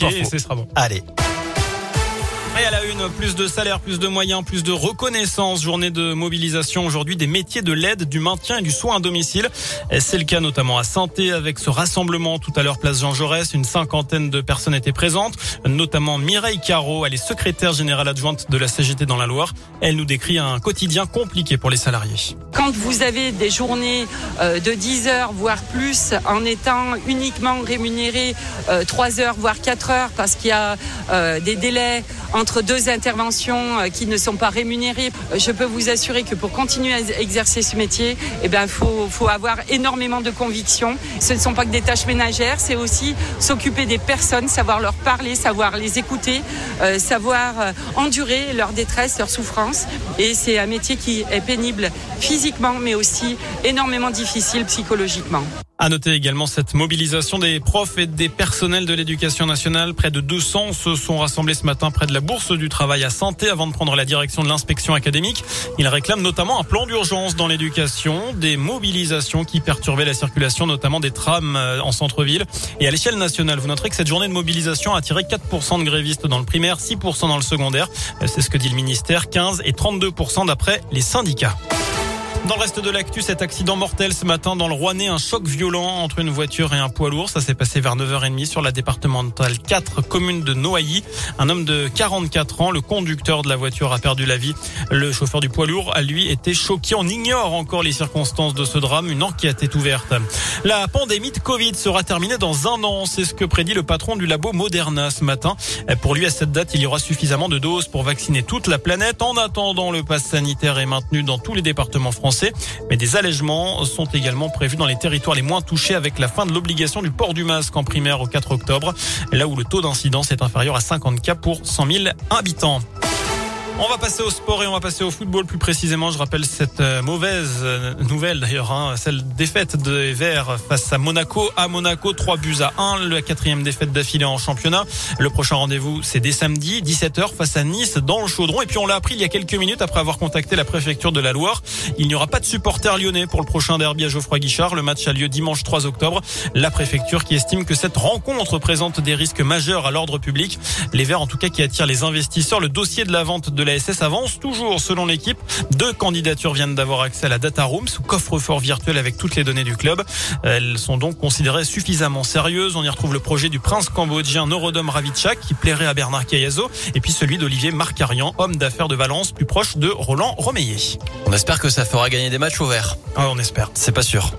Et ce sera bon. Allez. À la une, plus de salaire, plus de moyens, plus de reconnaissance. Journée de mobilisation aujourd'hui des métiers de l'aide, du maintien et du soin à domicile. C'est le cas notamment à Santé avec ce rassemblement tout à l'heure place Jean Jaurès. Une cinquantaine de personnes étaient présentes, notamment Mireille Caro. Elle est secrétaire générale adjointe de la CGT dans la Loire. Elle nous décrit un quotidien compliqué pour les salariés. Quand vous avez des journées euh, de 10 heures, voire plus, en étant uniquement rémunéré 3 euh, heures, voire 4 heures, parce qu'il y a euh, des délais entre deux interventions qui ne sont pas rémunérées, je peux vous assurer que pour continuer à exercer ce métier, eh ben, faut, faut avoir énormément de conviction. Ce ne sont pas que des tâches ménagères, c'est aussi s'occuper des personnes, savoir leur parler, savoir les écouter, savoir endurer leur détresse, leur souffrance. Et c'est un métier qui est pénible physiquement, mais aussi énormément difficile psychologiquement. À noter également cette mobilisation des profs et des personnels de l'éducation nationale. Près de 200 se sont rassemblés ce matin près de la Bourse du Travail à Santé avant de prendre la direction de l'inspection académique. Ils réclament notamment un plan d'urgence dans l'éducation, des mobilisations qui perturbaient la circulation, notamment des trams euh, en centre-ville. Et à l'échelle nationale, vous noterez que cette journée de mobilisation a attiré 4% de grévistes dans le primaire, 6% dans le secondaire. Euh, c'est ce que dit le ministère, 15 et 32% d'après les syndicats. Dans le reste de l'actu, cet accident mortel ce matin dans le Rouennais, un choc violent entre une voiture et un poids lourd. Ça s'est passé vers 9h30 sur la départementale 4, commune de Noailly. Un homme de 44 ans, le conducteur de la voiture a perdu la vie. Le chauffeur du poids lourd a lui été choqué. On ignore encore les circonstances de ce drame. Une enquête est ouverte. La pandémie de Covid sera terminée dans un an. C'est ce que prédit le patron du labo Moderna ce matin. Pour lui, à cette date, il y aura suffisamment de doses pour vacciner toute la planète. En attendant, le pass sanitaire est maintenu dans tous les départements français mais des allègements sont également prévus dans les territoires les moins touchés avec la fin de l'obligation du port du masque en primaire au 4 octobre, là où le taux d'incidence est inférieur à 50 cas pour 100 000 habitants. On va passer au sport et on va passer au football plus précisément. Je rappelle cette euh, mauvaise euh, nouvelle d'ailleurs, hein, celle défaite des Verts face à Monaco. À Monaco, 3 buts à 1, la quatrième défaite d'affilée en championnat. Le prochain rendez-vous, c'est dès samedi, 17h face à Nice dans le Chaudron. Et puis on l'a appris il y a quelques minutes après avoir contacté la préfecture de la Loire. Il n'y aura pas de supporters lyonnais pour le prochain derby à Geoffroy Guichard. Le match a lieu dimanche 3 octobre. La préfecture qui estime que cette rencontre présente des risques majeurs à l'ordre public. Les Verts en tout cas qui attirent les investisseurs. Le dossier de la vente de la SS avance toujours selon l'équipe. Deux candidatures viennent d'avoir accès à la data room, ce coffre-fort virtuel avec toutes les données du club. Elles sont donc considérées suffisamment sérieuses. On y retrouve le projet du prince cambodgien Norodom Ravitchak qui plairait à Bernard Cayazo et puis celui d'Olivier Marcarian, homme d'affaires de Valence, plus proche de Roland Romeillet. On espère que ça fera gagner des matchs au vert. Ah, on espère. C'est pas sûr.